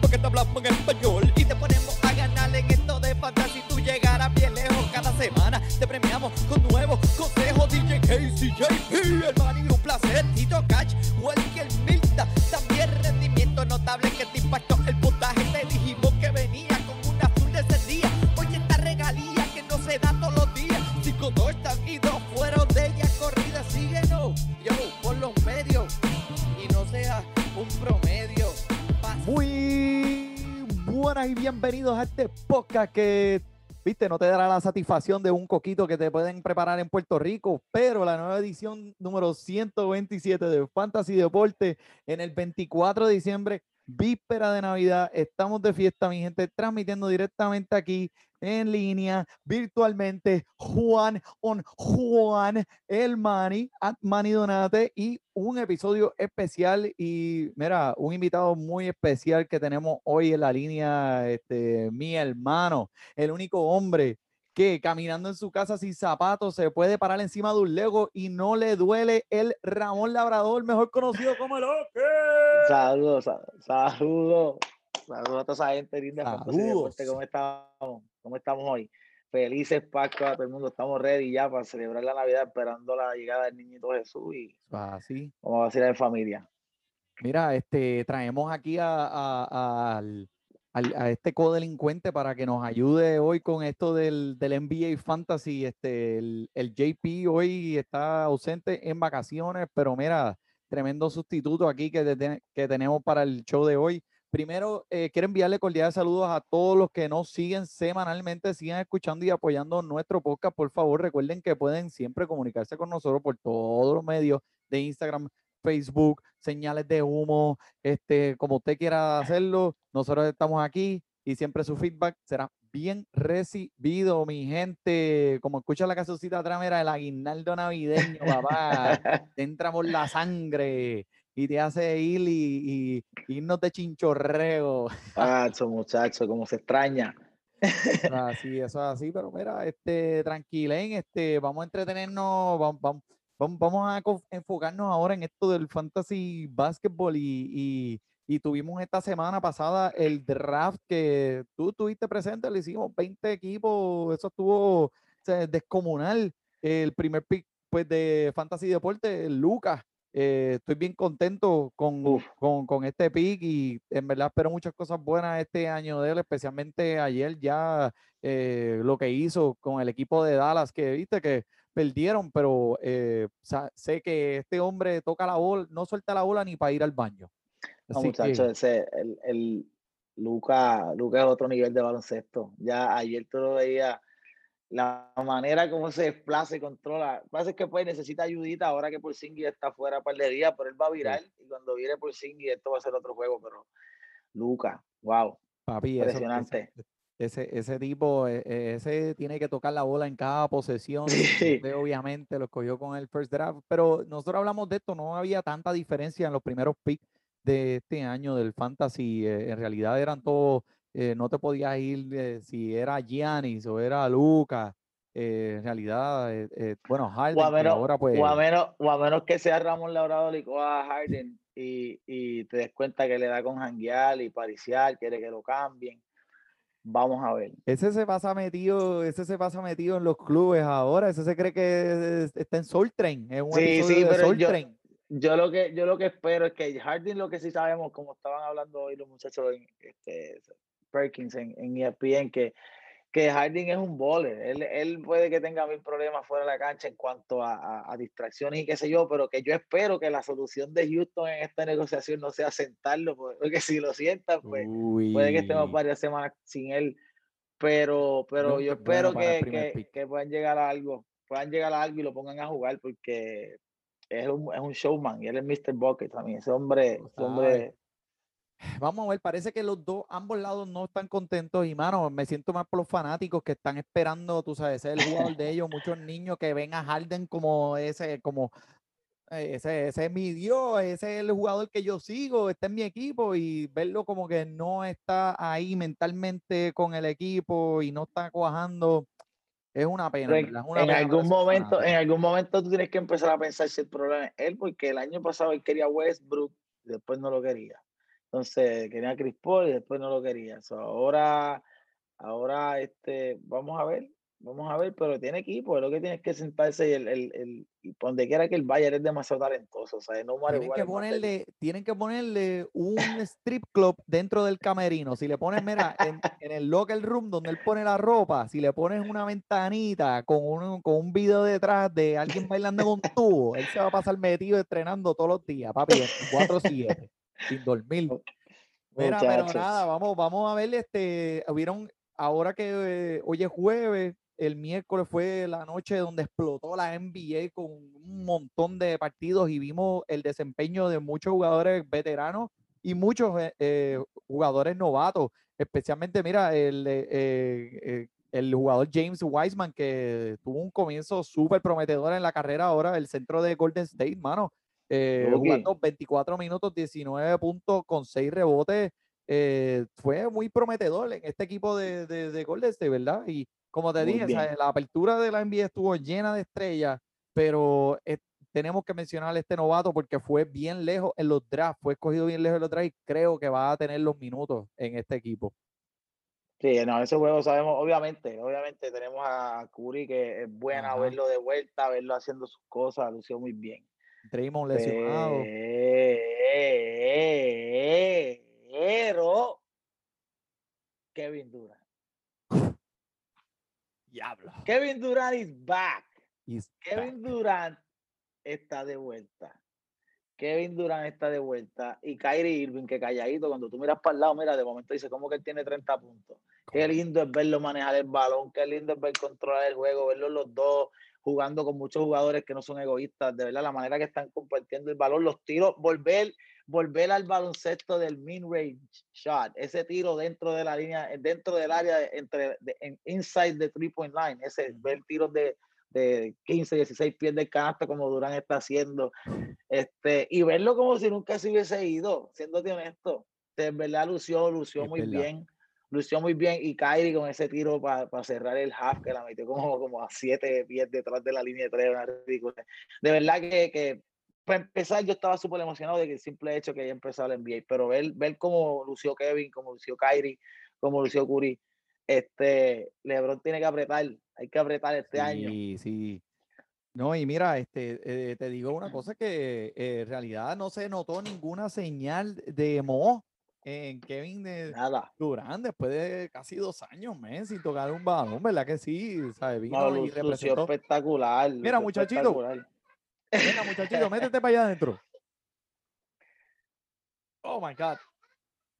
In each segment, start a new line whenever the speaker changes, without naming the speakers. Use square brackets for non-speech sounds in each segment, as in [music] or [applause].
porque te hablamos en español y te ponemos a ganar en esto de fantasy. Tú llegarás bien lejos cada semana. Te premiamos con nuevos consejos. DJ Casey, JP, el man y un placer. Tito Cash, Welker Milta. También rendimiento notable que
buenas y bienvenidos a este podcast que, viste, no te dará la satisfacción de un coquito que te pueden preparar en Puerto Rico, pero la nueva edición número 127 de Fantasy Deporte en el 24 de diciembre, víspera de Navidad, estamos de fiesta, mi gente, transmitiendo directamente aquí en línea, virtualmente, Juan on Juan, el Mani, at Mani Donate y un episodio especial y mira, un invitado muy especial que tenemos hoy en la línea, este, mi hermano, el único hombre que caminando en su casa sin zapatos se puede parar encima de un Lego y no le duele el Ramón Labrador, mejor conocido como el Oque.
Saludos, sa- saludos, saludos a toda esa gente linda.
Saludos.
¿Cómo estamos? ¿Cómo estamos hoy? Felices Pascua a todo el mundo. Estamos ready ya para celebrar la Navidad, esperando la llegada del niñito Jesús y
Así.
vamos a vacilar en familia.
Mira, este, traemos aquí a, a- al- al- a este codelincuente para que nos ayude hoy con esto del, del NBA Fantasy. Este, el, el JP hoy está ausente en vacaciones, pero mira, tremendo sustituto aquí que, te- que tenemos para el show de hoy. Primero, eh, quiero enviarle cordiales saludos a todos los que nos siguen semanalmente, sigan escuchando y apoyando nuestro podcast. Por favor, recuerden que pueden siempre comunicarse con nosotros por todos los medios de Instagram, Facebook, señales de humo, este, como usted quiera hacerlo, nosotros estamos aquí y siempre su feedback será bien recibido, mi gente. Como escucha la casocita atrás, mira, el aguinaldo navideño, papá, [laughs] te entra por la sangre y te hace ir y, y irnos de chinchorreo. [laughs]
Pacho, muchacho, cómo se extraña.
Así, eso es así, pero mira, este, tranquilen, este, vamos a entretenernos, vamos, vamos, vamos, a enfocarnos ahora en esto del fantasy basketball y, y, y tuvimos esta semana pasada el draft que tú estuviste presente, le hicimos 20 equipos, eso estuvo o sea, descomunal, el primer pick pues de fantasy deporte, Lucas. eh, estoy bien contento con, con, con este pick y en verdad espero muchas cosas buenas este año de él, especialmente ayer ya eh, lo que hizo con el equipo de Dallas, que viste que perdieron, pero eh, sé que este hombre toca la bola, no suelta la bola ni para ir al baño.
No,
Así que,
ese, el, el Luca, Luca es otro nivel de baloncesto. Ya ayer tú lo veías, la manera como se desplaza y controla. Pasa es que pues necesita ayudita ahora que por está fuera par de días, pero él va a virar y cuando vire por esto va a ser otro juego, pero Luca, wow,
papi, eso-
impresionante.
Ese, ese tipo, eh, eh, ese tiene que tocar la bola en cada posesión.
Sí.
Usted obviamente lo escogió con el first draft, pero nosotros hablamos de esto, no había tanta diferencia en los primeros picks de este año del fantasy. eh, en realidad eran todos, eh, no te podías ir eh, si era Giannis o era Lucas. eh, en realidad, bueno, Harden,
O a, menos,
ahora pues.
o, a menos, o a menos que sea Ramón Labrador y coja a Harden y, y te des cuenta que le da con janguear y pariciar, quiere que lo cambien. Vamos a ver.
Ese se pasa metido, ese se pasa metido en los clubes ahora, ese se cree que es- está en Soul Train, es un
Sí, sí, pero
Soul
yo-
Train.
Yo lo que yo lo que espero es que Harden lo que sí sabemos, como estaban hablando hoy los muchachos en este, Perkins en, en ESPN, que, que Harden es un bowler. Él, él puede que tenga mil problemas fuera de la cancha en cuanto a, a- a distracciones y qué sé yo, pero que yo espero que la solución de Houston en esta negociación no sea sentarlo, porque [laughs] si lo sientan, pues puede que estemos
Uy.
varias semanas sin él. Pero, pero
Nunca
yo
es bueno
espero
el
que, que, que puedan llegar a algo, puedan llegar a algo y lo pongan a jugar porque es un, es un showman y él es Mr. Bucket también. Ese hombre, ese hombre
Vamos a ver, parece que los dos, ambos lados no están contentos y, mano, me siento más por los fanáticos que están esperando, tú sabes, ser el jugador de ellos, muchos niños que ven a Harden como ese, como eh, ese, ese es mi Dios, ese es el jugador que yo sigo, está en mi equipo y verlo como que no está ahí mentalmente con el equipo y no está cuajando, es una pena.
En,
¿verdad? Es una
en
pena para
algún momento, en algún momento tú tienes que empezar a pensar si el problema es él, porque el año pasado él quería Westbrook y después no lo quería. Entonces quería a Chris Paul y después no lo quería. So, ahora, ahora este, vamos a ver, vamos a ver, pero tiene equipo, es lo que tienes que sentarse y el, el, el y donde quiera que el Bayern es demasiado talentoso, o sea, no
Tienen que ponerle, tienen que ponerle un strip club dentro del camerino. Si le pones, mira, en, en el locker room donde él pone la ropa, si le pones una ventanita con un, con un video detrás de alguien bailando con tubo, él se va a pasar metido entrenando todos los días, papi, [laughs] 24-7, sin dormir. Mira, pero nada, vamos, vamos a ver, este, hubieron, ahora que eh, hoy es jueves, el miércoles fue la noche donde explotó la NBA con un montón de partidos y vimos el desempeño de muchos jugadores veteranos y muchos eh, eh, jugadores novatos, especialmente, mira, el, eh, eh, el jugador James Wiseman que tuvo un comienzo súper prometedor en la carrera ahora, el centro de Golden State, mano, eh,
Rookie.
jugando 24 minutos, 19 puntos con 6 rebotes. eh, fue muy prometedor en este equipo de, de, de Golden State, ¿verdad? Y como te
Muy
dije, la apertura de la NBA estuvo llena de estrellas, pero tenemos que mencionar a este novato porque fue bien lejos en los drafts, fue escogido bien lejos en los drafts y creo que va a tener los minutos en este equipo.
Sí, no, ese juego sabemos, obviamente, obviamente tenemos a Curry que es buena
Ajá.
verlo de vuelta, verlo haciendo sus cosas, lució muy bien.
Draymond lesionado.
Pero Kevin Durant.
Diablo.
Kevin Durant is back.
He's
Kevin
back.
Durant está de vuelta. Kevin Durant está de vuelta. Y Kyrie Irving, que calladito, cuando tú miras para el lado, mira, de momento dice, ¿cómo que él tiene 30 puntos? Qué lindo es verlo manejar el balón, qué lindo es ver controlar el juego, verlos los dos jugando con muchos jugadores que no son egoístas, de verdad, la manera que están compartiendo el balón, los tiros, volver, volver al baloncesto del mid-range shot, ese tiro dentro de la línea, dentro del área, de- entre, de- en, inside the three-point line, ese, ver tiros de, de 15, 16 pies del canasto como Durán está haciendo, este, y verlo como si nunca se hubiese ido, siéndote honesto, de verdad lució, lució
Es
muy
verdad.
bien, lució muy bien, y Kyrie con ese tiro para cerrar el half, que la metió como, como a 7 pies detrás de la línea de tres, una ridícula. De verdad que, que para empezar, yo estaba súper emocionado de que el simple hecho que haya empezado el NBA, pero ver, ver cómo lució Kevin, cómo lució Kyrie, cómo lució Curry, este, LeBron tiene que apretar, hay que apretar este año.
Sí, sí. No, y mira, este, eh, te digo una cosa que eh, en realidad no se notó ninguna señal de mo en Kevin de
Nada.
Durán después de casi dos años, men, sin tocar un balón, ¿verdad que sí? ¿Sabes? Vino
No,
y representó.
espectacular.
Mira, muchachito.
espectacular.
Venga, muchachito, [laughs] métete para allá adentro. Oh my God.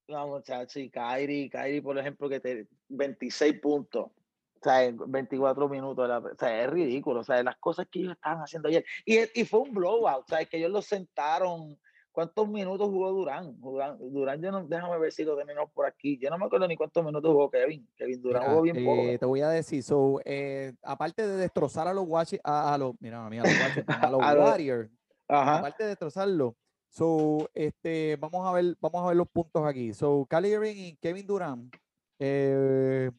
No, muchachos, y Kyrie, Kyrie, por ejemplo, que te 26 puntos, o sea, en 24 minutos, la- o sea, es ridículo, o sea, las cosas que ellos estaban haciendo ayer. Y, y fue un blowout, o sea, que ellos lo sentaron. ¿Cuántos minutos jugó Durán? Durán, Durán yo no, déjame ver si lo tenemos por aquí. Yo no me acuerdo ni cuántos minutos jugó Kevin. Kevin Durán
Mira,
jugó bien poco.
eh, te voy a decir, so, eh, aparte de destrozar a los a, a los, mira, a los, Washington, a [laughs] los
A los-
Warriors,
Ajá.
aparte de destrozarlo, so, este, vamos a ver, vamos a ver los puntos aquí. So, Kyrie Irving y Kevin Durant, eh,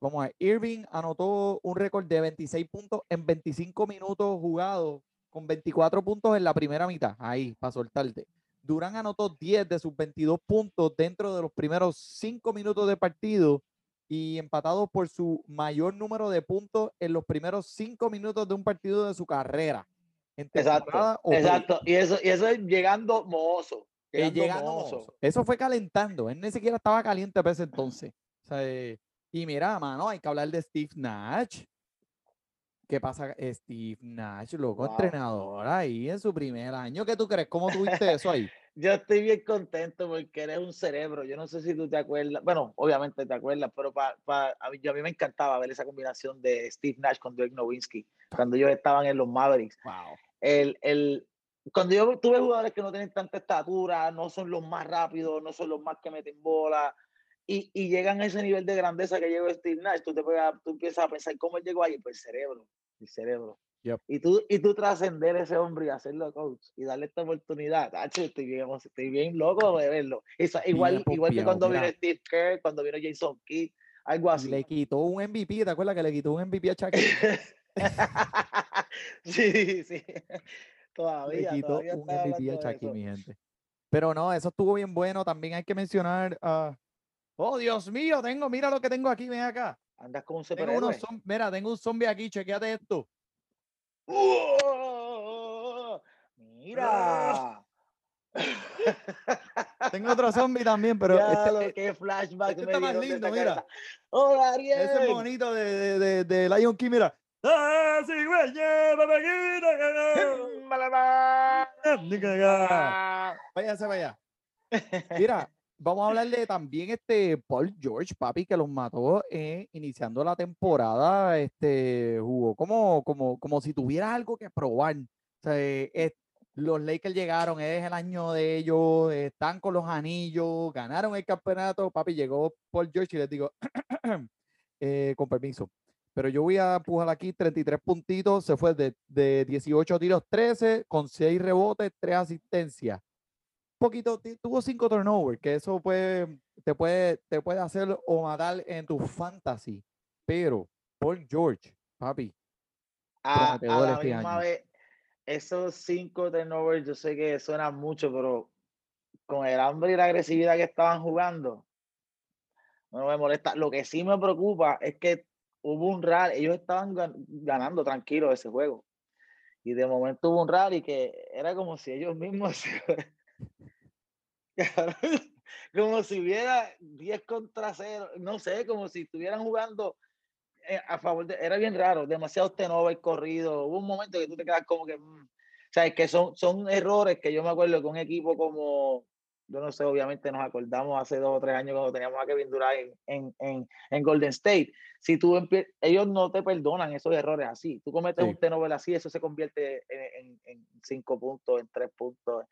vamos a ver, Irving anotó un récord de 26 puntos en 25 minutos jugados, con 24 puntos en la primera mitad, ahí, para soltarte. Durán anotó 10 de sus 22 puntos dentro de los primeros 5 minutos de partido y empatado por su mayor número de puntos en los primeros 5 minutos de un partido de su carrera.
Exacto. Y eso, y eso es llegando mozo.
Eso fue calentando. Él ni siquiera estaba caliente para ese entonces. O sea, eh, y mira, mano, hay que hablar de Steve Nash. ¿Qué pasa, Steve Nash, loco,
Wow.
entrenador ahí en su primer año? ¿Qué tú crees? ¿Cómo tuviste eso ahí?
Yo estoy bien contento porque eres un cerebro. Yo no sé si tú te acuerdas. Bueno, obviamente te acuerdas, pero pa, pa- a, mí, yo- a mí me encantaba ver esa combinación de Steve Nash con Dirk Nowitzki cuando ellos estaban en los Mavericks.
Wow.
El, el, cuando yo tuve jugadores que no tienen tanta estatura, no son los más rápidos, no son los más que meten bola, y, y llegan a ese nivel de grandeza que llegó Steve Nash, tú, te tú empiezas a pensar cómo él llegó ahí, pues el cerebro, el cerebro.
Yep.
Y tú, y tú trascender ese hombre y hacerlo coach y darle esta oportunidad, tacho, estoy bien, estoy bien loco de verlo. Esa- igual, igual que cuando vino. Steve Kerr, cuando vino Jason Kidd, algo así.
le quitó un MVP, ¿te acuerdas que le quitó un MVP a Shaquille? [laughs]
sí, sí. [laughs]
le
Todavía,
quitó
todavía
un MVP a Shaquille, mi gente. Pero no, eso estuvo bien bueno. También hay que mencionar a... Oh, Dios mío, tengo, mira lo que tengo aquí, ven acá.
Andas como un
Tengo
superhéroe.
unos mira, tengo un zombie aquí, chequéate esto.
¡Oh! Mira. [laughs]
Tengo otro zombie también, pero
ya
este,
lo que flashback
este
me
está más lindo, mira.
¡Hola, Ariel!
ese bonito de, de, de, de Lion King, mira. ¡Ah.
Ah, [laughs]
Váyase para allá. Mira, vamos a hablar de también este Paul George, papi, que los mató eh, iniciando la temporada. Este jugó como, como, como si tuviera algo que probar. Eh, los Lakers llegaron, es el año de ellos, están con los anillos, ganaron el campeonato. Papi, llegó Paul George y les digo, [clears throat] eh, con permiso. Pero yo voy a empujar aquí 33 puntitos. Se fue de, de 18 tiros, 13, con 6 rebotes, 3 asistencias poquito, tuvo cinco turnovers, que eso puede, te puede, te puede hacer o matar en tu fantasy. Pero Paul George, papi,
a, a la
este
misma
año.
vez, esos cinco turnovers, yo sé que suenan mucho, pero con el hambre y la agresividad que estaban jugando, no me molesta. Lo que sí me preocupa es que hubo un rally, ellos estaban gan- ganando tranquilo ese juego. Y de momento hubo un rally que era como si ellos mismos [laughs] [laughs] como si hubiera 10 contra 0, no sé, como si estuvieran jugando eh, a favor de, era bien raro, demasiado turnover corrido, hubo un momento que tú te quedas como que, mm, o sea, es que son, son errores que yo me acuerdo que un equipo como, yo no sé, obviamente nos acordamos hace dos o tres años cuando teníamos a Kevin Durant en, en, en, en Golden State, si tú ellos no te perdonan esos errores así, tú cometes
Sí.
un turnover así, eso se convierte en, en, en cinco puntos, en tres puntos,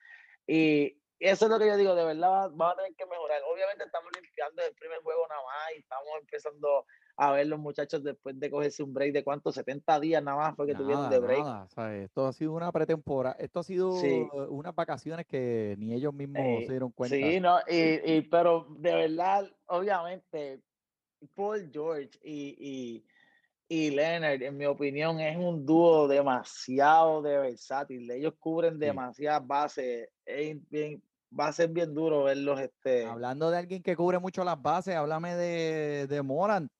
y eso es lo que yo digo, de verdad va- vamos a tener que mejorar. Obviamente estamos limpiando el primer juego nada más y estamos empezando a ver los muchachos después de cogerse un break de cuánto, 70 días nada más fue que tuvieron
nada,
de break.
nada, esto ha sido una pretemporada, esto ha sido
Sí.
unas vacaciones que ni ellos mismos
Eh,
se dieron cuenta.
Sí, no, y, y- pero de verdad, obviamente, Paul George y, y, y Leonard, en mi opinión, es un dúo demasiado de versátil. Ellos cubren demasiadas bases. Es bien, va a ser bien duro verlos. Este,
Hablando de alguien que cubre mucho las bases, háblame de, de Morant.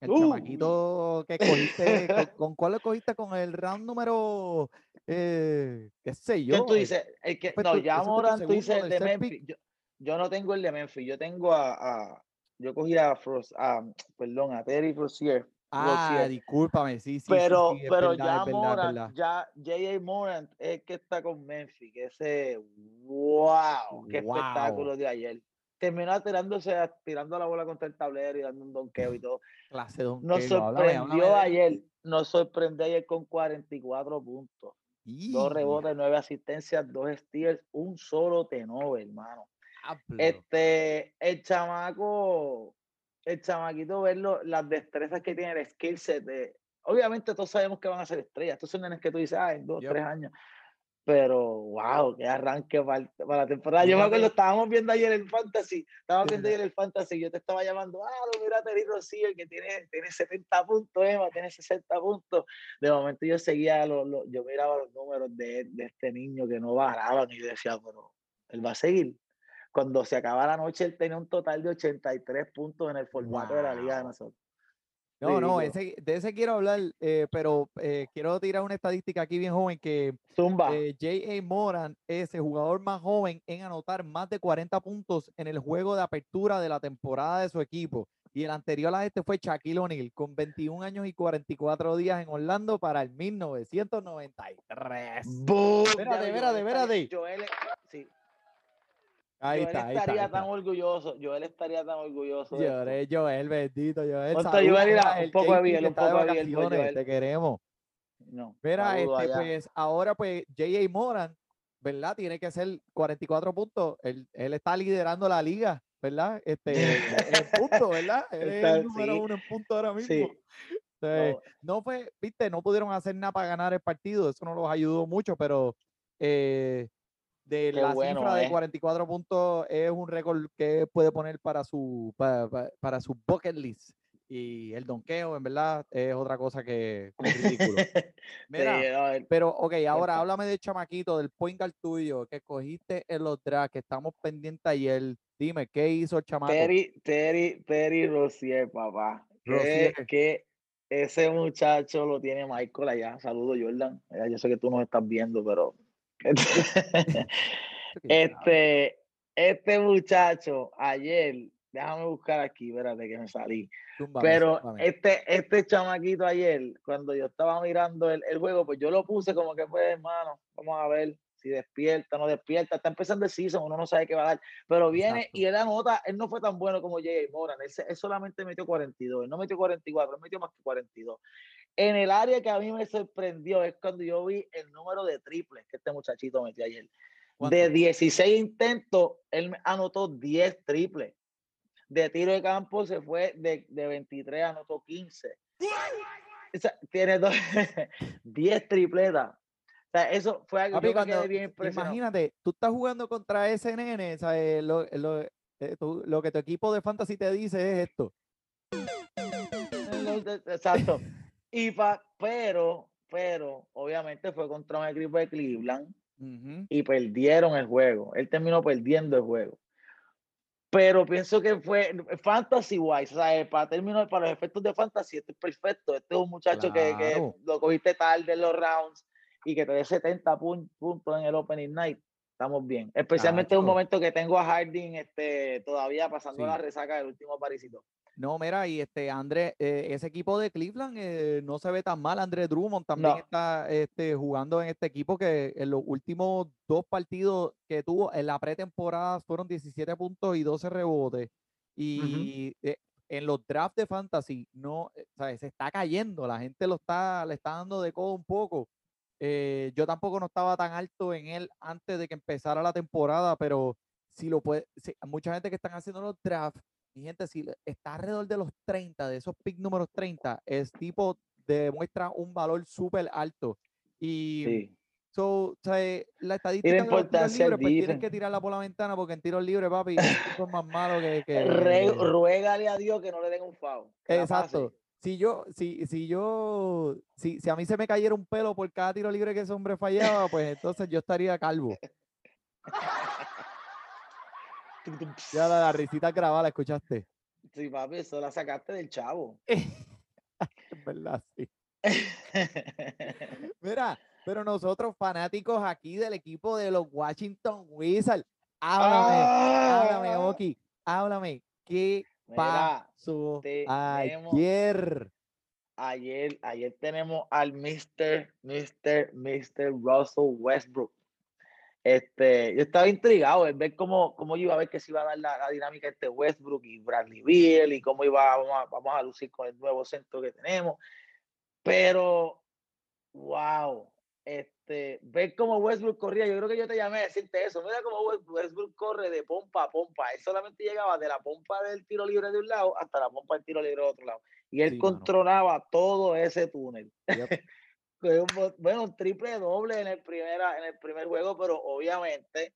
El
Uy.
chamaquito que [laughs] cogiste, ¿con, con cuál lo cogiste? Con el round número, eh, qué sé yo.
¿Quién tú
el-
dices? El que,
fue
no, ya Morant, tú dices el de. Memphis. Yo, yo no tengo el de Memphis, yo tengo a, a- yo cogí a Frost, a, perdón, a Terry Rozier.
Ah, discúlpame, sí, sí, sí,
pero,
sí,
pero
verdad,
ya
verdad,
Morant,
verdad.
ya J.A. Morant es que está con Memphis, que ese, wow, qué
Wow.
espectáculo de ayer. Terminó tirándose, tirando la bola contra el tablero y dando un donqueo y todo.
Clase
Nos
donqueo, háblame, háblame
sorprendió ayer, nos sorprendió ayer con 44 puntos. Dos rebotes, nueve asistencias, dos steals, un solo turnover, hermano. Este, el chamaco, el chamaquito, verlo, las destrezas que tiene, el skill set. de- obviamente todos sabemos que van a ser estrellas. Estos son nenes que tú dices, ah, en dos,
Yup.
tres años. Pero, wow, qué arranque para, para la temporada. Yo me acuerdo, estábamos viendo ayer el Fantasy, estábamos viendo ayer el Fantasy, yo te estaba llamando, ah, no, mira Terry Rozier, que tiene, tiene 70 puntos, Emma, tiene 60 puntos. De momento yo seguía, los, los- yo miraba los números de, de este niño que no bajaban y yo decía, pero él va a seguir. Cuando se acaba la noche, él tenía un total de 83 puntos en el formato de la liga de nosotros.
No, no, ese, de ese quiero hablar, eh, pero eh, quiero tirar una estadística aquí bien joven que
Zumba.
eh, J.A. Moran es el jugador más joven en anotar más de 40 puntos en el juego de apertura de la temporada de su equipo. Y el anterior a este fue Shaquille O'Neal, con 21 años y 44 días en Orlando para el 1993.
¡Boom!
espérate, espérate, espérate.
Joel, sí,
Ahí
Joel
está, ahí está.
estaría tan
está.
orgulloso. Joel estaría tan orgulloso.
Joel, Joel, bendito, Joel.
A Joel un poco de
que
un poco de Joel.
te queremos.
No,
Mira, este,
allá.
pues ahora pues J.A. Moran ¿verdad? Tiene que ser 44 puntos. Él, él está liderando la liga, ¿verdad? Este, [laughs] en puntos, ¿verdad? Él es el número
sí,
uno en puntos ahora mismo.
Sí. No,
no fue, viste, no pudieron hacer nada para ganar el partido, eso no los ayudó mucho, pero eh, de
Qué
la
bueno,
cifra de
eh.
44 puntos es un récord que puede poner para su para, para- para su bucket list. Y el donqueo, en verdad, es otra cosa que, que es ridículo. [laughs] Mira,
Sí, no, el-
pero, ok, ahora háblame de chamaquito, del point guard tuyo, que cogiste en los drafts, que estamos pendientes ayer. Dime, ¿qué hizo el chamaco?
Terry, Terry, Terry Rozier, papá. Que,
Rozier.
que ese muchacho lo tiene Michael allá. Saludos, Jordan. Yo sé que tú nos estás viendo, pero. [laughs] Este, este muchacho ayer, déjame buscar aquí, espérate que me salí. Pero este, este chamaquito ayer, cuando yo estaba mirando el, el juego, pues yo lo puse como que pues, hermano, vamos a ver si despierta, no despierta. Está empezando el season, uno no sabe qué va a dar. Pero viene
Exacto.
y él anota, él no fue tan bueno como J.J. Moran. Él solamente metió 42, él no metió 44, él metió más que 42. En el área que a mí me sorprendió es cuando yo vi el número de triples que este muchachito metió ayer. De
¿Cuánto?
16 intentos, él me anotó 10 triples. De tiro de campo se fue de, de 23, anotó 15. O sea, tiene dos- [laughs] 10 tripletas. O sea, eso fue algo
Papi,
me quedé
cuando-
bien impresionado.
imagínate, tú estás jugando contra ese nene, ¿sabes? Lo, lo- eh, tú- lo que tu equipo de fantasy te dice es esto.
De- [laughs] Exacto. Y pa, pero, pero, obviamente fue contra un equipo de Cleveland
Ujú.
y perdieron el juego. Él terminó perdiendo el juego. Pero pienso que fue fantasy wise, o sea, eh, para términos, para los efectos de fantasy, esto es perfecto. Este es un muchacho que, que
Claro.
lo cogiste tarde en los rounds y que te dé 70 pun- puntos en el opening night. Estamos bien. Especialmente en un momento que tengo a Harding este, todavía pasando la
Sí.
resaca del último parisito.
No, mira, y este André, eh, ese equipo de Cleveland eh, no se ve tan mal. André Drummond también
No.
está este, jugando en este equipo que en los últimos dos partidos que tuvo en la pretemporada fueron 17 puntos y 12 rebotes. Y eh, en los drafts de fantasy no, ¿sabes? se está cayendo, la gente lo está, le está dando de codo un poco. Yo tampoco no estaba tan alto en él antes de que empezara la temporada, pero si lo puede, si- mucha gente que están haciendo los drafts mi gente, si está alrededor de los 30, de esos pick números 30, es tipo demuestra un valor súper alto. Y
Sí.
so, o sea, la estadística de los tiros libres, pues tienes que tirarla por la ventana porque en tiros libres, papi, [laughs] es más malo que. que-
Re- ruégale a Dios que no le den un foul.
Exacto. Si yo, si, si yo, si, si a mí se me cayera un pelo por cada tiro libre que ese hombre fallaba, pues entonces yo estaría calvo. [laughs] Ya la, la risita grabada, ¿la escuchaste?
Sí, papi, eso la sacaste del chavo. [laughs]
Es verdad, sí. [laughs] Mira, pero nosotros fanáticos aquí del equipo de los Washington Wizards, háblame, háblame,
Ah,
Oki, háblame, ¿qué
Mira,
pasó
tenemos-
ayer?
ayer, ayer tenemos al Mr. Mr. Mr. Russell Westbrook. Este, yo estaba intrigado en ver cómo, cómo iba a ver que se iba a dar la, la dinámica entre Westbrook y Bradley Beal y cómo iba, vamos a, vamos a lucir con el nuevo centro que tenemos. Pero, wow, este, ver cómo Westbrook corría, yo creo que yo te llamé a decirte eso. Mira cómo West- Westbrook corre de pompa a pompa. Él solamente llegaba de la pompa del tiro libre de un lado hasta la pompa del tiro libre de otro lado. Y él
Sí, mano.
controlaba todo ese túnel.
Yep.
Bueno, un triple doble en el, primera, en el primer juego, pero obviamente.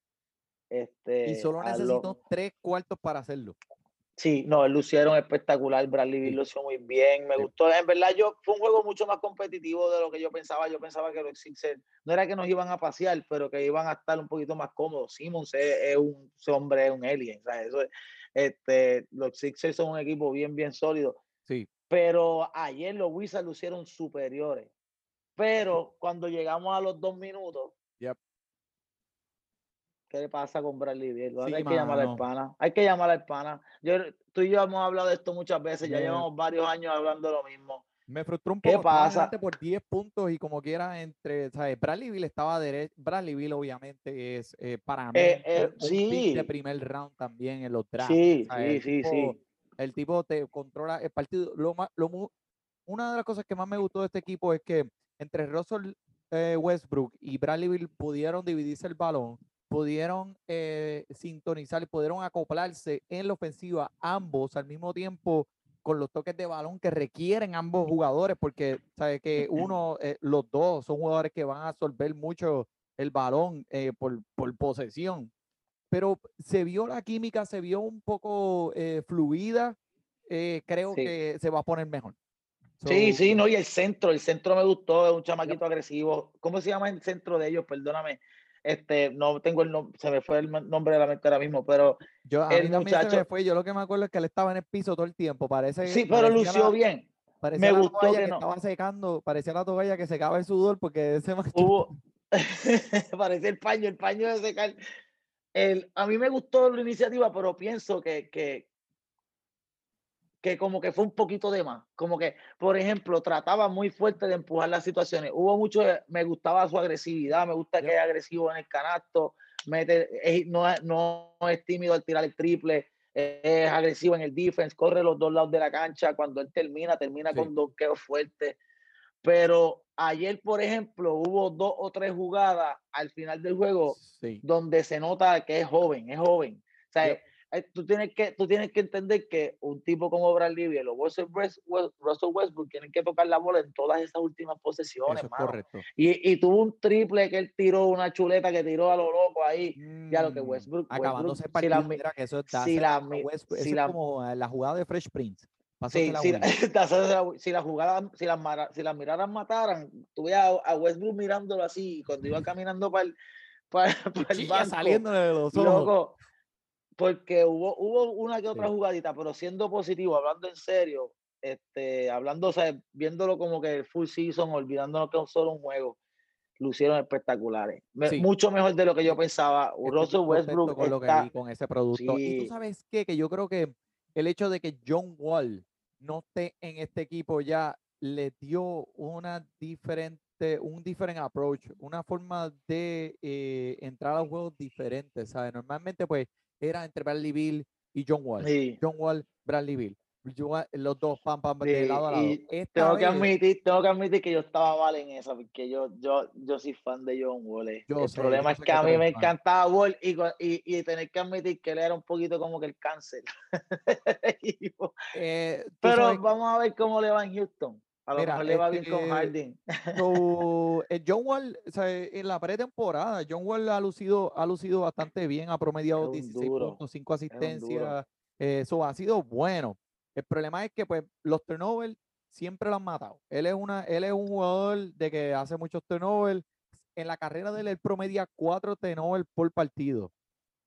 Este,
Y solo
a lo-
necesitó tres cuartos para hacerlo.
Sí, no, lucieron espectacular. Bradley
Sí.
lució muy bien. Me
Sí.
gustó. En verdad, yo fue un juego mucho más competitivo de lo que yo pensaba. Yo pensaba que los Sixers no era que nos iban a pasear, pero que iban a estar un poquito más cómodos. Simmons es, es un hombre, es un alien. ¿sabes? Eso es- este, los Sixers son un equipo bien, bien sólido.
Sí.
Pero ayer los Wizards lucieron superiores. Pero cuando llegamos a los dos minutos,
Yep.
¿qué le pasa con Bradley?
Sí,
hay que llamar al pana. Hay que llamar al pana. Yo, tú y yo hemos hablado de esto muchas veces. Ya llevamos varios años hablando de lo mismo.
Me frustró un
¿Qué
poco. estaba
pasa?
por 10 puntos y como quiera entre, ¿sabes? Bradley Bill estaba derecho. Bradley Bill obviamente es eh, para mí
Eh, eh, sí.
de primer round también en los drafts.
Sí,
¿sabes?
sí,
El
sí,
tipo-
sí.
El tipo te controla el partido. Lo lo una de las cosas que más me gustó de este equipo es que entre Russell, eh, Westbrook y Bradley Beal pudieron dividirse el balón, pudieron eh, sintonizar, pudieron acoplarse en la ofensiva ambos al mismo tiempo con los toques de balón que requieren ambos jugadores, porque sabe que uno, eh, los dos son jugadores que van a absorber mucho el balón eh, por, por posesión. Pero se vio la química, se vio un poco eh, fluida. creo
Sí.
que se va a poner mejor.
Sí,
So,
sí, no, y el centro, el centro me gustó, es un chamaquito agresivo. ¿Cómo se llama el centro de ellos? Perdóname. Este, no tengo el nombre, se me fue el nombre de la mente ahora mismo, pero
Yo, a
el
mí también se me
muchacho-
fue. Yo lo que me acuerdo es que él estaba en el piso todo el tiempo. Parece,
sí, pero lució
la-
bien. Me gustó que
que
no-
estaba secando, parecía la toalla que secaba el sudor porque ese [laughs]
Hubo, [laughs] parecía el paño, el paño de secar. El, a mí me gustó la iniciativa, pero pienso que, que, que como que fue un poquito de más. Como que, por ejemplo, trataba muy fuerte de empujar las situaciones. Hubo mucho, me gustaba su agresividad, me gusta que es agresivo en el canasto, mete, es- no, es- no es tímido al tirar el triple, es agresivo en el defense, corre los dos lados de la cancha. Cuando él termina, termina
Sí.
con donqueos fuertes. Pero ayer, por ejemplo, hubo dos o tres jugadas al final del juego
Sí.
donde se nota que es joven, es joven. O sea,
Yep.
Eh, tú, tienes que, tú tienes que entender que un tipo como Bradley Beal o Russell, West- West- Russell Westbrook tienen que tocar la bola en todas esas últimas posesiones,
es correcto.
Y, y tuvo un triple que él tiró, una chuleta que tiró a lo loco ahí. Ya lo que
Mm,
Westbrook-
Acabándose
Westbrook, si la
partido, mira que eso es
si la
Westbrook,
si
eso
la-
es como eh, la jugada de Fresh Prince.
Sí, [laughs] si, la, si la jugada, si las, si las miradas mataran, tuve a, a Westbrook mirándolo así, cuando iba caminando para el, para, el banco,
saliéndole de los ojos.
loco, porque hubo, hubo una que otra
Sí.
jugadita, pero siendo positivo, hablando en serio, este, hablando, o sea, viéndolo como que el full season, olvidándonos que es solo un juego, lucieron espectaculares. Me-
Sí.
Mucho mejor de lo que yo pensaba.
Estoy
Russell Westbrook
con lo que
está,
vi con ese producto. Y tú sabes qué, que yo creo que el hecho de que John Wall no esté en este equipo ya le dio una diferente, un different approach, una forma de eh, entrar a los juegos diferentes, ¿sabes? Normalmente pues era entre Bradley Bill y John Wall.
sí.
John Wall, Bradley Bill. Yo- los dos, pam, pam, de lado a lado.
Tengo que admitir, tengo que admitir que yo estaba mal en esa, porque yo, yo, yo soy fan de John Wall. eh. El
sé,
problema es que
que
a mí me
fan.
encantaba Wall y, y, y tener que admitir que él era un poquito como que el cáncer. [laughs]
eh,
Pero vamos a ver cómo le va en Houston. A lo
Mira,
mejor le va bien
este,
con Harden.
So, [laughs] eh, John Wall, o sea, en la pretemporada, John Wall ha lucido, ha lucido bastante bien, ha promediado
Es un
16
duro,
puntos, 5
un duro.
asistencias, eh, eso ha sido bueno. El problema es que pues los turnovers siempre lo han matado. Él es una, él es un jugador de que hace muchos turnovers. En la carrera de él, él promedia 4 turnovers por partido.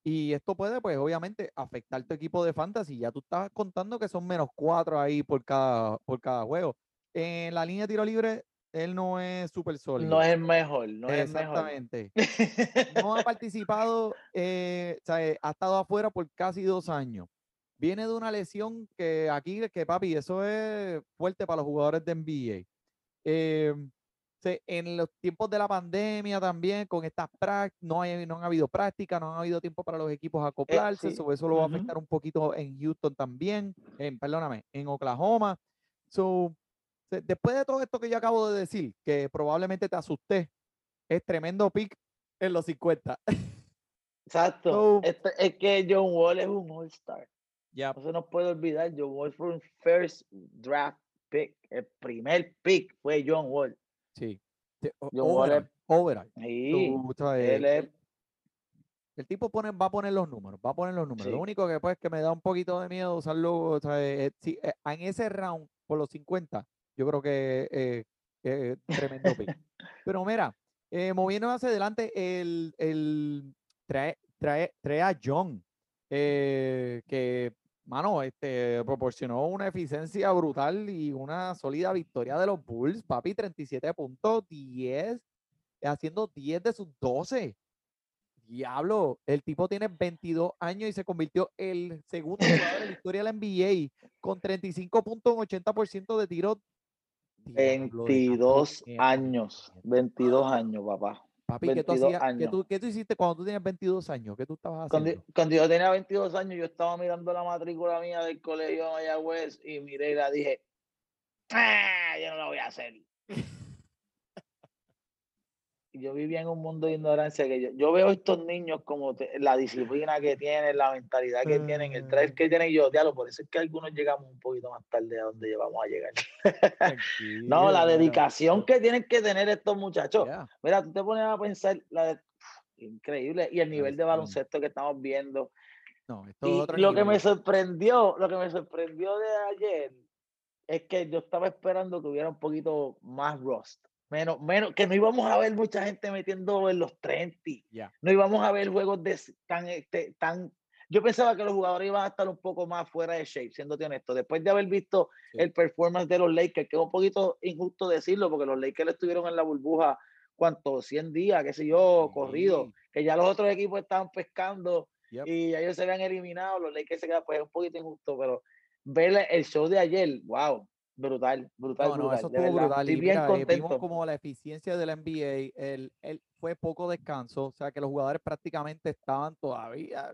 Y esto puede, pues, obviamente, afectar tu equipo de fantasy. Ya tú estás contando que son menos 4 ahí por cada, por cada juego. En la línea de tiro libre, él no es súper sólido.
No es el mejor, no es el mejor.
Exactamente. No ha [laughs] participado, eh, o sea, eh, ha estado afuera por casi dos años. Viene de una lesión que aquí, que papi, eso es fuerte para los jugadores de NBA. Eh, en los tiempos de la pandemia también, con estas prácticas, no, hay, no han habido práctica, no ha habido tiempo para los equipos acoplarse,
Eh, sí,
so eso lo va a afectar un poquito en Houston también, en, perdóname, en Oklahoma. So, después de todo esto que yo acabo de decir, que probablemente te asusté, es tremendo pick en los 50. [laughs]
Exacto.
So-
Este- es que John Wall es un All-Star.
Ya,
No se nos puede olvidar, John Wall fue un first draft pick. El primer pick fue John Wall.
sí.
John Wall es-
overall.
Sí, él es,
El tipo pone, va a poner los números, va a poner los números. Lo único que pues que me da un poquito de miedo usarlo, o sea, eh, en ese round por los 50, yo creo que eh, eh, tremendo pick. [laughs] Pero mira, eh, moviendo hacia adelante, el, el trae, trae, trae a John, eh, que, mano, este, proporcionó una eficiencia brutal y una sólida victoria de los Bulls, papi, 37 puntos, 10, haciendo 10 de sus 12. Diablo, el tipo tiene 22 años y se convirtió el segundo jugador en la [laughs] historia de la NBA con 35 puntos en 80% de tiros. Diablo, déjame
22
ver,
años.
puñeta.
22 años, papá.
Papi, ¿qué tú,
22
hacías- qué tú- qué tú hiciste cuando tú tenías 22 años? ¿Qué tú estabas
Cuando,
haciendo?
cuando yo tenía 22 años, yo estaba mirando la matrícula mía del colegio de Mayagüez y miré y la dije, "Ah, yo no lo voy a hacer. [laughs] yo vivía en un mundo de ignorancia que yo, yo veo estos niños como te- la disciplina que tienen, la mentalidad que tienen, el drive que tienen, y yo, diablo, por eso es que algunos llegamos un poquito más tarde a donde llevamos a llegar. [laughs] No, la dedicación que tienen que tener estos muchachos.
Yeah.
Mira, tú te pones a pensar, la de- increíble, y el nivel de baloncesto que estamos viendo.
No, esto es
Y
otro
lo que me sorprendió, lo que me sorprendió de ayer es que yo estaba esperando que hubiera un poquito más rust. Menos, menos, que no íbamos a ver mucha gente metiendo en los 30.
Ya.
No íbamos a ver juegos de tan, este, tan. Yo pensaba que los jugadores iban a estar un poco más fuera de shape, siendo honesto. Después de haber visto
Sí.
el performance de los Lakers, que es un poquito injusto decirlo, porque los Lakers estuvieron en la burbuja, ¿cuánto? 100 días, qué sé yo, corrido,
Sí.
que ya los otros equipos estaban pescando
Yep.
y ellos se habían eliminado, los Lakers se quedan, pues es un poquito injusto, pero ver el show de ayer, wow, brutal, brutal,
No, no,
brutal.
eso estuvo brutal. Y mira, eh, vimos como la eficiencia del NBA, el, el- fue poco descanso, o sea que los jugadores prácticamente estaban todavía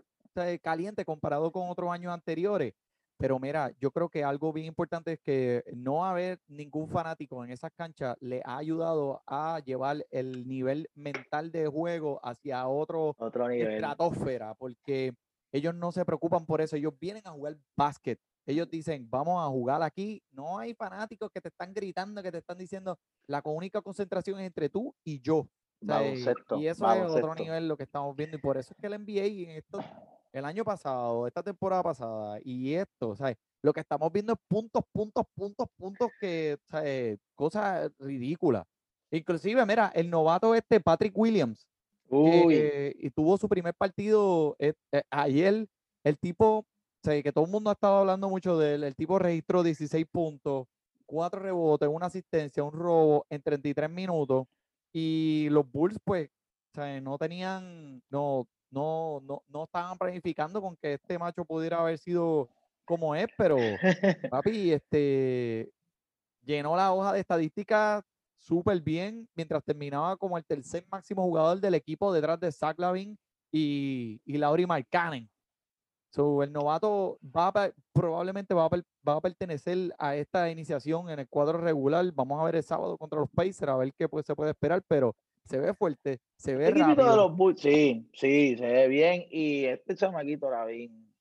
calientes comparado con otros años anteriores. Pero mira, yo creo que algo bien importante es que no haber ningún fanático en esas canchas le ha ayudado a llevar el nivel mental de juego hacia otro
Otro nivel.
estratosfera, porque ellos no se preocupan por eso, ellos vienen a jugar básquet. Ellos dicen, vamos a jugar aquí. No hay fanáticos que te están gritando, que te están diciendo, la única concentración es entre tú y yo. O sea, y- eso es otro nivel lo que estamos viendo. Y por eso es que el NBA en esto, el año pasado, esta temporada pasada y esto, ¿sabes? Lo que estamos viendo es puntos, puntos, puntos, puntos que, ¿sabes? Cosas ridículas. Inclusive, mira, el novato este, Patrick Williams,
Uy,
que y tuvo su primer partido eh, eh, ayer. El tipo, sea, que todo el mundo ha estado hablando mucho de él. El tipo registró 16 puntos, 4 rebotes, una asistencia, un robo en 33 minutos. Y los Bulls, pues, o sea, no tenían, no, no, no, no estaban planificando con que este macho pudiera haber sido como es, pero [laughs] papi, este llenó la hoja de estadísticas súper bien mientras terminaba como el tercer máximo jugador del equipo detrás de Zach Lavin y, y Lauri Markkanen. So, el novato va a probablemente va a, va a pertenecer a esta iniciación en el cuadro regular. Vamos a ver el sábado contra los Pacers a ver qué pues, se puede esperar, pero se ve fuerte, se ve
este equipito de
rápido.
los Bulls, sí, sí, se ve bien. Y este chamaquito, Lavín,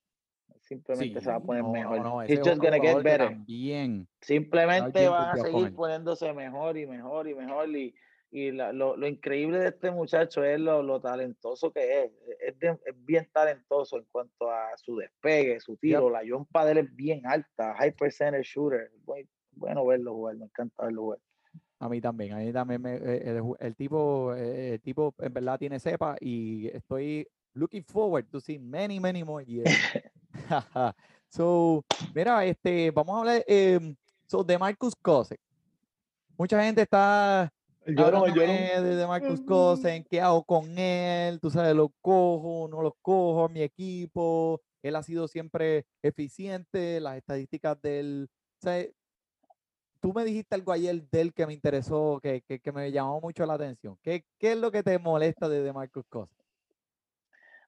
simplemente se va a
Sí,
poner
no,
mejor.
no, es
just gonna get better.
también
Simplemente van a seguir poniéndose mejor y mejor y mejor. Y, y la- lo, lo increíble de este muchacho es lo, lo talentoso que es. Es, de- es bien talentoso en cuanto a su despegue, su tiro. La jumpa de él es bien alta, high percentage shooter. Muy bueno verlo jugar, me encanta verlo jugar.
A mí también, a mí también me- eh, el, el tipo, eh, el tipo en verdad tiene cepa y estoy looking forward to see many, many more years. [laughs] [laughs] so, mira, este, vamos a hablar em, so, de Marcus Cousins. Mucha gente está
Yo no, yo no.
de, de Marcus Cousins, ¿qué hago con él? Tú sabes, lo cojo, no lo cojo, mi equipo. Él ha sido siempre eficiente, las estadísticas del, o sea, tú me dijiste algo ayer de él que me interesó, que, que, que me llamó mucho la atención. ¿Qué, ¿Qué es lo que te molesta de, de Marcus Cousins?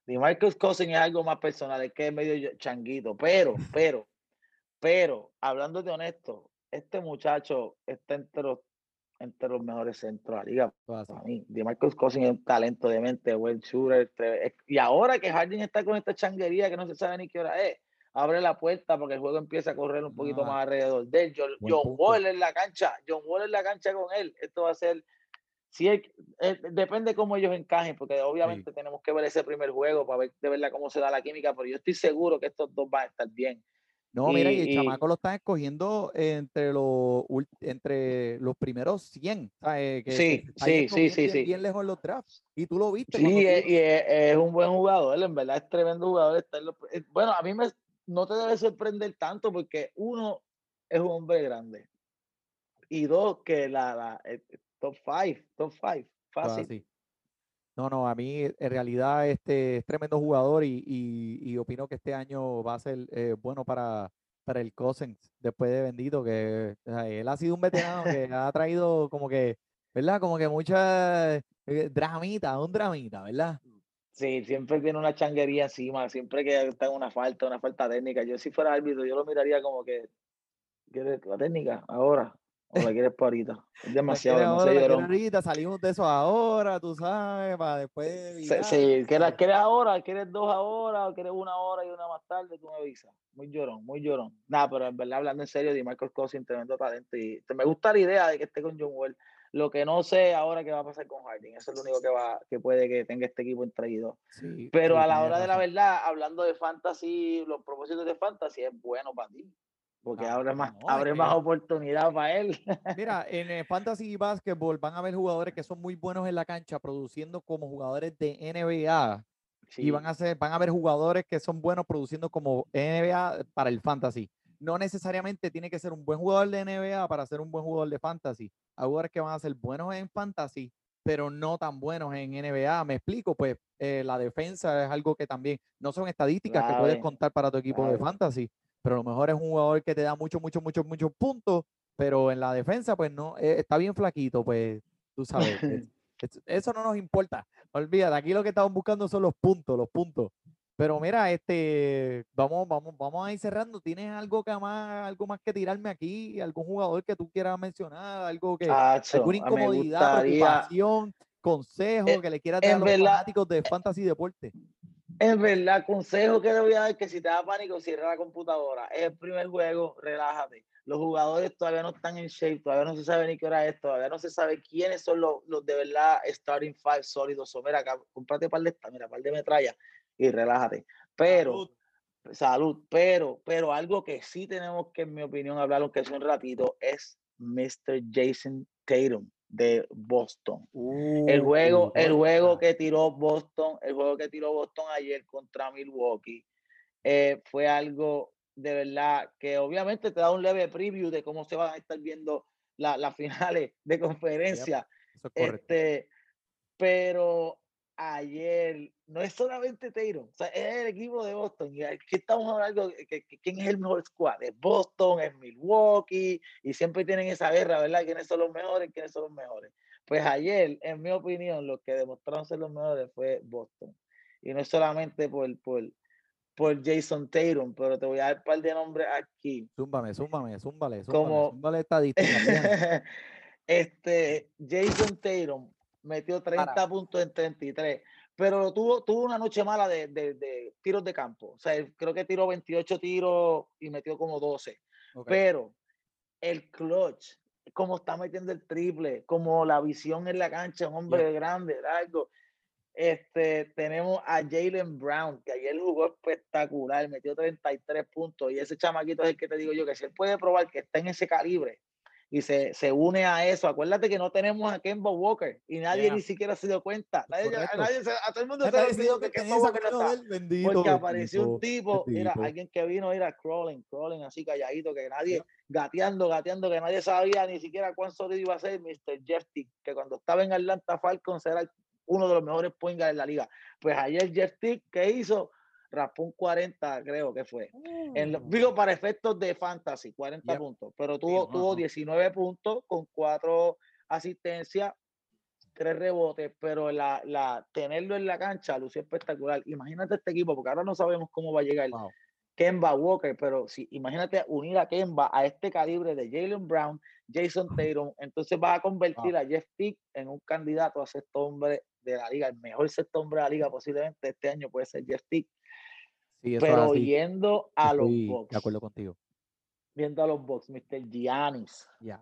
Ni Marcus Cousins es algo más personal, es que es medio changuito, pero, [laughs] pero, pero, hablando de honesto, este muchacho está entre los, entre los mejores centros de la liga para mí. Marcus Cousins es un talento de mente, buen shooter. tre- es- Y ahora que Harden está con esta changuería que no se sabe ni qué hora es, abre la puerta porque el juego empieza a correr un poquito
Ah,
más alrededor de él. John, John. Wall en la cancha, John Wall en la cancha con él. Esto va a ser Sí, es- eh, depende cómo ellos encajen, porque obviamente tenemos que ver ese primer juego para ver de verdad cómo se da la química, pero yo estoy seguro que estos dos van a estar bien.
No, mira, y el
Y- y-
chamaco lo están escogiendo entre los, entre los primeros 100. ¿sabes? Que-
Sí, sí, sí, sí,
bien,
sí.
bien lejos en los drafts. Y tú lo viste.
Sí, es, y es, es un buen jugador, en verdad es tremendo jugador. está en los- eh, bueno, a mí me, no te debe sorprender tanto porque uno es un hombre grande y dos, que la, la eh, top five, top five,
todo
fácil.
así. No, no, a mí en realidad este es tremendo jugador y, y, y opino que este año va a ser eh, bueno para, para el Cousins después de Bendito, que él ha sido un veterano que ha traído como que, ¿verdad? Como que mucha eh, dramita, un dramita, ¿verdad?
Sí, siempre tiene una changuería encima, siempre que está una falta, una falta técnica. Yo si fuera árbitro, yo lo miraría como que, ¿quieres la técnica? Ahora, o la quieres para ahorita. Es demasiado, demasiado llorón.
ahorita, salimos de eso ahora, tú sabes, para después
Sí,
tú
¿quieres, quieres ahora? ¿Quieres dos ahora? ¿O quieres una hora y una más tarde? Tú me avisas. Muy llorón, muy llorón. Nada, pero en verdad, hablando en serio, de Michael Cousins, tremendo talento. Y me gusta la idea de que esté con John Wall. Lo que no sé ahora qué va a pasar con Harden. Eso es lo único que va, que puede que tenga este equipo entre dos.
Sí,
Pero
sí,
a la hora de la verdad, hablando de fantasy, los propósitos de fantasy es bueno para ti. Porque
Ah,
abre más,
no, es
abre
que-
más oportunidad para él.
Mira, [laughs] en el Fantasy Basketball van a ver jugadores que son muy buenos en la cancha produciendo como jugadores de NBA y van a ser, van a ver jugadores que son buenos produciendo como NBA para el fantasy. No necesariamente tiene que ser un buen jugador de NBA para ser un buen jugador de fantasy. Hay jugadores que van a ser buenos en fantasy, pero no tan buenos en NBA. Me explico, pues eh, la defensa es algo que también no son estadísticas que puedes contar para tu equipo de
clave.
fantasy, pero a lo mejor es un jugador que te da muchos, muchos, muchos, muchos puntos, pero en la defensa, pues no, eh, está bien flaquito, pues tú sabes. [laughs] es- eso no nos importa. Olvídate, aquí lo que estamos buscando son los puntos, los puntos. Pero mira, este, vamos, vamos, vamos a ir cerrando. ¿Tienes algo que más, algo más que tirarme aquí? ¿Algún jugador que tú quieras mencionar? ¿Algo que,
Acho,
alguna incomodidad, preocupación, consejo
Eh,
que le quieras dar a los
verdad,
fanáticos de fantasy deporte?
En verdad, consejo que le voy a dar que si te da pánico, cierra la computadora. Es el primer juego, relájate. Los jugadores todavía no están en shape, todavía no se sabe ni qué hora es, todavía no se sabe quiénes son los, los de verdad starting five sólidos. O mira, acá, comprate un par de esta, mira, par de metralla y relájate. Pero, salud, pero, pero algo que sí tenemos que, en mi opinión, hablar, aunque es un ratito, es Mr. Jason Tatum de Boston. El juego, el
Uh,
juego que tiró Boston, el juego que tiró Boston ayer contra Milwaukee, eh, fue algo de verdad que obviamente te da un leve preview de cómo se van a estar viendo la- las [laughs] finales de conferencia.
Eso es.
Este, pero ayer no es solamente Tatum, o sea, es el equipo de Boston. Y aquí estamos hablando de quién es el mejor squad. Es Boston, es Milwaukee, y siempre tienen esa guerra, ¿verdad? ¿Quiénes son los mejores? ¿Quiénes son los mejores? Pues ayer, en mi opinión, los que demostraron ser los mejores fue Boston. Y no es solamente por, por, por Jason Tatum, pero te voy a dar un par de nombres aquí.
Zúmbame, zúmbame, zúmbale, zúmbale,
Como-
zúmbale estadísticas. [laughs] bien.
este, Jason Tatum metió 30 puntos en 33, pero tuvo, tuvo una noche mala de, de- de tiros de campo. O sea, creo que tiró 28 tiros y metió como 12.
Ok.
Pero el clutch, como está metiendo el triple, como la visión en la cancha, un hombre grande, largo. Este, tenemos a Jalen Brown, que ayer jugó espectacular, metió 33 puntos. Y ese chamaquito es el que te digo yo, que si él puede probar que está en ese calibre y se, se une a eso, acuérdate que no tenemos a Kemba Walker y nadie
Yeah.
ni siquiera se dio cuenta. Nadie, a, nadie a todo el mundo se olvidó
sabía
que
que
Kemba Walker no está.
bendito,
Porque apareció un
bendito,
tipo, mira,
bendito.
alguien que vino, era crawling, crawling, así calladito, que nadie,
Yep.
gateando, gateando, que nadie sabía ni siquiera cuán sólido iba a ser Mr. Jeff Tick, que cuando estaba en Atlanta Falcons era uno de los mejores point de la liga. Pues ayer Jeff Tick, ¿qué hizo? Raspó un 40, creo que fue. En
Uh,
digo, para efectos de fantasy, 40
Yep.
puntos, pero tuvo,
no,
tuvo
no.
19 puntos con 4 asistencias, 3 rebotes, pero la, la, tenerlo en la cancha lució espectacular. Imagínate este equipo, porque ahora no sabemos cómo va a llegar
Wow.
Kemba Walker, pero si imagínate unir a Kemba a este calibre de Jalen Brown, Jason Tatum, entonces vas a convertir a Jeff Tick en un candidato a sexto hombre de la liga, el mejor sexto hombre de la liga posiblemente este año puede ser Jeff Tick,
Sí, es
pero yendo a los Bucks,
de acuerdo contigo.
viendo a los Bucks, Mr. Giannis.
Ya.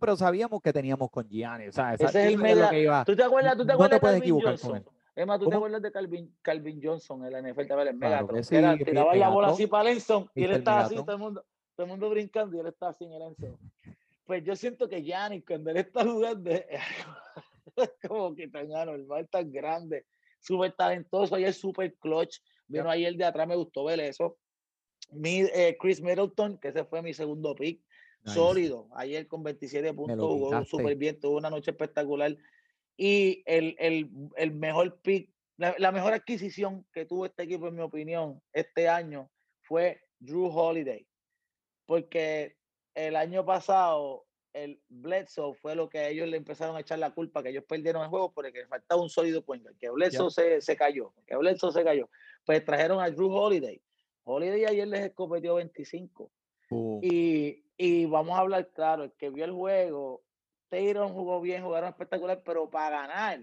Pero- sabíamos que teníamos con Gianni. O sea,
Ese es el media-
que iba-
¿Tú te acuerdas, tú te
no te
acuerdas de
puedes equivocar con
Johnson? Emma, ¿tú te
¿Cómo?
acuerdas de Calvin, Calvin Johnson en la NFL también, el
Claro
Megatron?
que
era-
sí,
tiraba la bola así para Lenson y él estaba así, todo el mundo, todo el mundo brincando y él estaba así en el Enzo. Pues yo siento que Giannis, cuando él está jugando, [laughs] es como que tan anormal, tan grande, súper talentoso, ayer súper clutch. Vino ayer de atrás, me gustó ver eso. Mi, eh, Chris Middleton, que ese fue mi segundo pick,
Nice.
sólido. Ayer con 27 puntos jugó súper bien, tuvo una noche espectacular. Y el, el, el mejor pick, la, la mejor adquisición que tuvo este equipo, en mi opinión, este año fue Drew Holiday. Porque el año pasado, el Bledsoe fue lo que a ellos le empezaron a echar la culpa, que ellos perdieron el juego porque faltaba un sólido guard, que Bledsoe se, se cayó, que Bledsoe se cayó. Pues trajeron a Drew Holiday. Holiday ayer les escopetió 25
Boom.
y Y vamos a hablar claro, el que vio el juego, Taylor jugó bien, jugaron espectacular, pero para ganar,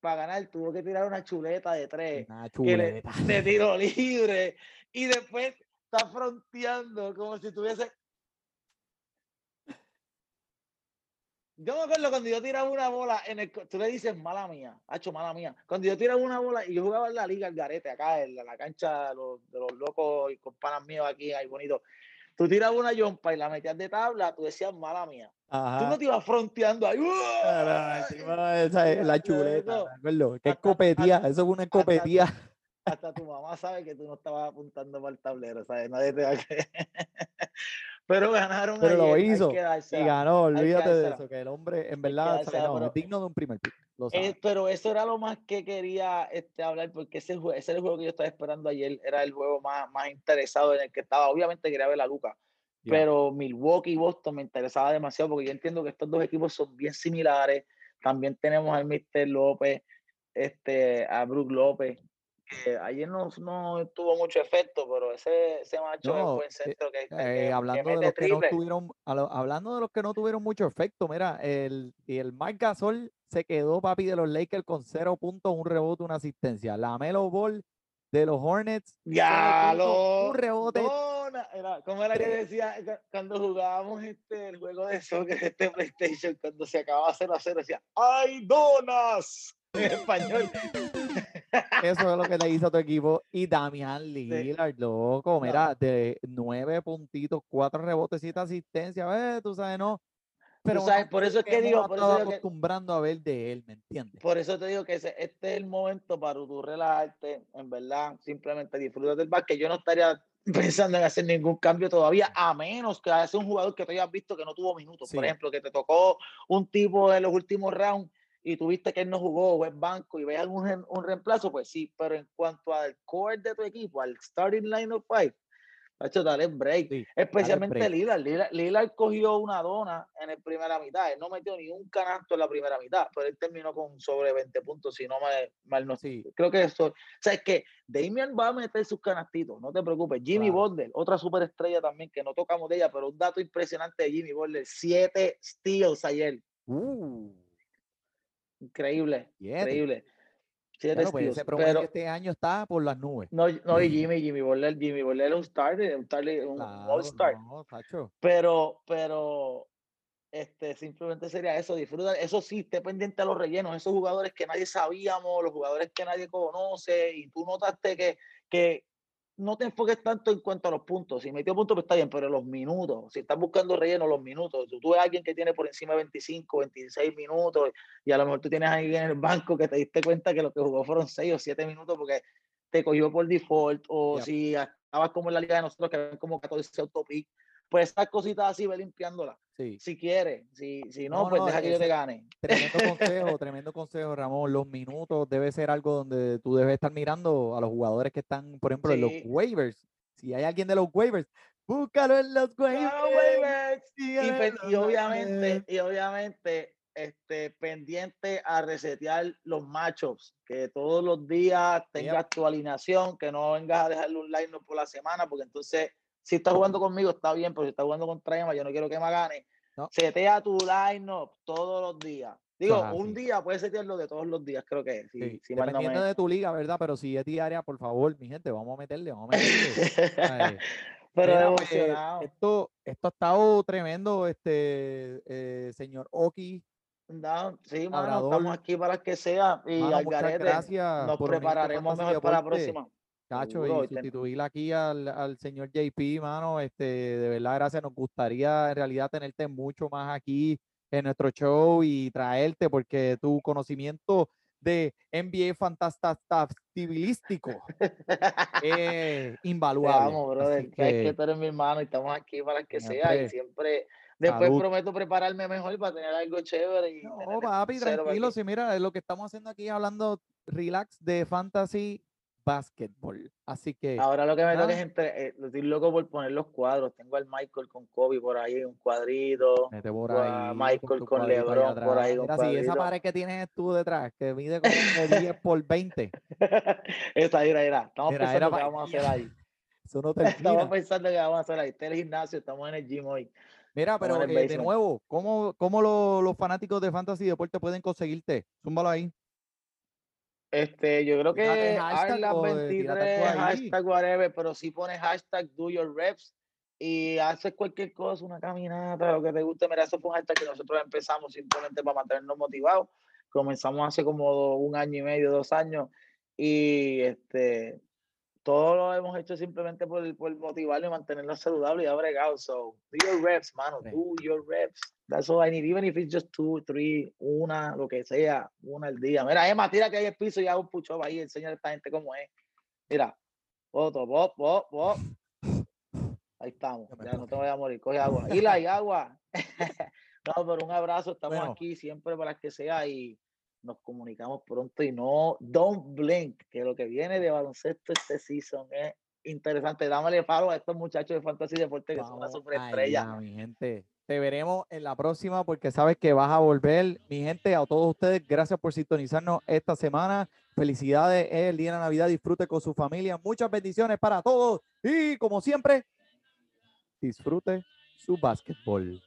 para ganar tuvo que tirar una chuleta de tres,
Una
que le-
chuleta.
de tiro libre, y después está fronteando como si tuviese... Yo me acuerdo cuando yo tiraba una bola en el... Tú le dices, mala mía, hacho, mala mía. Cuando yo tiraba una bola y yo jugaba en la liga, el garete, acá en la, la cancha de los, de los locos y con panas míos aquí, ahí bonito. Tú tirabas una yompa y la metías de tabla, tú decías, mala mía. Tú no te ibas fronteando ahí.
Ah, esa es la [laughs] chuleta, acuerdo. Qué escopetía, eso es una escopetía.
Hasta tu mamá sabe que tú no estabas apuntando para el tablero, ¿sabes? Nadie te va a creer. Pero ganaron
Pero lo
ayer, hay
hizo
que
y ganó, olvídate de eso, que el hombre en
que
verdad es digno de un primer pick, lo.
Eh, pero eso era lo más que quería este, hablar, porque ese, ese era el juego que yo estaba esperando ayer, era el juego más, más interesado en el que estaba. Obviamente quería ver a Luca, pero Milwaukee y Boston me interesaba demasiado porque yo entiendo que estos dos equipos son bien similares. También tenemos al Mr. López, este, a Brook López, que ayer no, no tuvo mucho efecto, pero ese, ese macho
No,
un buen
eh,
centro que, que-
Eh,
que
hablando de los que no tuvieron, lo- hablando de los que no tuvieron mucho efecto, mira, el, el Mike Gasol se quedó papi de los Lakers con cero puntos, un rebote, una asistencia. La Melo Ball de los Hornets,
Ya lo
un rebote.
dona. Era, ¿Cómo era que decía cu- cuando jugábamos este, el juego de soccer, este PlayStation, cuando se acababa 0 a 0, decía ¡Ay, donas! En español. [laughs]
Eso es lo que le hizo a tu equipo. Y Damian Lillard, loco, mira, de nueve puntitos, cuatro rebotes, siete asistencias, eh, tú sabes, no. Pero
sabes,
no
por
es
eso es que digo, por eso digo que-
acostumbrando a ver de él, ¿me entiendes?
Por eso te digo que ese- este es el momento para tú relajarte, en verdad, simplemente disfrutar del básquet. Yo no estaría [laughs] pensando en hacer ningún cambio todavía, a menos que haya un jugador que tú hayas visto que no tuvo minutos. Por
Sí.
ejemplo, que te tocó un tipo en los últimos rounds y tuviste que él no jugó o es banco y veas un, un reemplazo, pues sí. Pero en cuanto al core de tu equipo, al starting line of five, Hacho, dale break.
Sí,
Especialmente
break.
Lillard. Lillard. Lillard cogió una dona en la primera mitad. Él no metió ni un canasto en la primera mitad, pero él terminó con sobre 20 puntos, si no me, mal no
Sí,
Creo que eso. O sea, es que Damian va a meter sus canastitos, no te preocupes. Jimmy
Claro.
Butler, otra superestrella también, que no tocamos de ella, pero un dato impresionante de Jimmy Butler: siete steals ayer.
Uh,
Increíble,
siete.
increíble. Siete
Claro, pues
steals.
ese promedio
pero
este año está por las nubes.
no, no, y [clears throat] Jimmy, Jimmy Butler, Jimmy Butler es un starter, un, starter, un
Claro,
all-star.
no,
pero, pero este, simplemente sería eso, disfruta, eso sí, esté pendiente a los rellenos, esos jugadores que nadie sabíamos, los jugadores que nadie conoce, y tú notaste que, que no te enfoques tanto en cuanto a los puntos, si metió puntos, pues está bien, pero los minutos, si estás buscando relleno, los minutos, tú, tú ves a alguien que tiene por encima de 25, 26 minutos, y a lo mejor tú tienes a alguien en el banco que te diste cuenta que lo que jugó fueron 6 o 7 minutos porque te cogió por default, o si estabas como en la liga de nosotros, que eran como 14 autopic, pues esas cositas así, ve limpiándolas.
Sí.
Si quieres, si, si no,
No,
pues
no,
deja que yo te gane.
Tremendo [laughs] consejo, tremendo consejo, Ramón. Los minutos debe ser algo donde tú debes estar mirando a los jugadores que están, por ejemplo, en los
Sí.
waivers. Si hay alguien de los waivers, búscalo en los waivers.
Y,
los
y obviamente, y obviamente, este, pendiente a resetear los matchups, que todos los días tengas tu alineación, que no vengas a dejarle un line por la semana, porque entonces, si estás jugando conmigo está bien, pero si estás jugando contra Emma, yo no quiero que me gane.
No.
Setea tu line todos los días. Digo, un
así.
día puedes setearlo de todos los días, creo que es. Si,
Sí,
si no
dependiendo
me-
de tu liga, ¿verdad? Pero si es diaria, por favor, mi gente, vamos a meterle, vamos a meterle. [laughs]
Pero
Mira, pues, esto, esto ha estado tremendo, este eh, señor Oki.
No, sí, mano, estamos aquí para que sea. Y
Mano,
al garete, nos prepararemos mejor para la próxima.
Cacho,
Seguro,
y sustituir aquí al, al señor JP, mano, este, de verdad, gracias. Nos gustaría en realidad tenerte mucho más aquí en nuestro show y traerte, porque tu conocimiento de NBA fantastibilístico [laughs] es
Te
invaluable.
amo,
Así
brother. Que
que,
tú eres mi hermano y estamos aquí para que sea. Y siempre, después
Salud.
prometo prepararme mejor para tener algo chévere. Y
no, papi, tranquilo. Si mira, lo que estamos haciendo aquí es hablando relax de fantasy basketball. Así que,
Ahora lo que me toca
nada.
es entre, eh, estoy loco por poner los cuadros. Tengo al Michael con Kobe por ahí, un cuadrito.
Mete por
Tengo a
ahí,
Michael con LeBron por ahí, un
Mira, esa pared que tienes tú detrás, que mide como [laughs] 10 por 20,
Esa, mira, mira. Estamos pensando
era pa-
vamos a hacer ahí. [laughs]
Eso no [laughs]
Estamos pensando que vamos a hacer ahí. Está el gimnasio, estamos en el gym hoy.
Mira, pero eh, de nuevo, ¿cómo, cómo lo- los fanáticos de Fantasy Deporte pueden conseguirte? Zúmbalo ahí.
Este, yo creo que
hashtag o, eh, tírate
Arlas23,
algo ahí.
hashtag whatever, pero si pones hashtag do your reps y haces cualquier cosa, una caminata, lo que te guste, mira, eso fue un hashtag que nosotros empezamos simplemente para mantenernos motivados. Comenzamos hace como un año y medio, dos años, y este, todo lo hemos hecho simplemente por, por motivarlo y mantenernos saludables y ha bregado. So, do your reps, mano, do your reps. That's all I need, even if it's just two, three, una, lo que sea, una al día. Mira, Emma, tira que hay el piso y hago un push-up ahí, enseña a esta gente cómo es. Mira, otro, pop, pop, pop. Ahí estamos,
Ya
no te voy a morir, coge agua. Y la y agua. [laughs] no, pero un abrazo, estamos
Bueno.
aquí siempre para que sea y nos comunicamos pronto y no, don't blink, que lo que viene de baloncesto este season es interesante. Dámale paro a estos muchachos de Fantasy Deporte que son una
Vamos
superestrella.
allá, mi gente. Te veremos en la próxima porque sabes que vas a volver. Mi gente, a todos ustedes, gracias por sintonizarnos esta semana. Felicidades, es el día de Navidad. Disfrute con su familia. Muchas bendiciones para todos. Y como siempre, disfrute su básquetbol.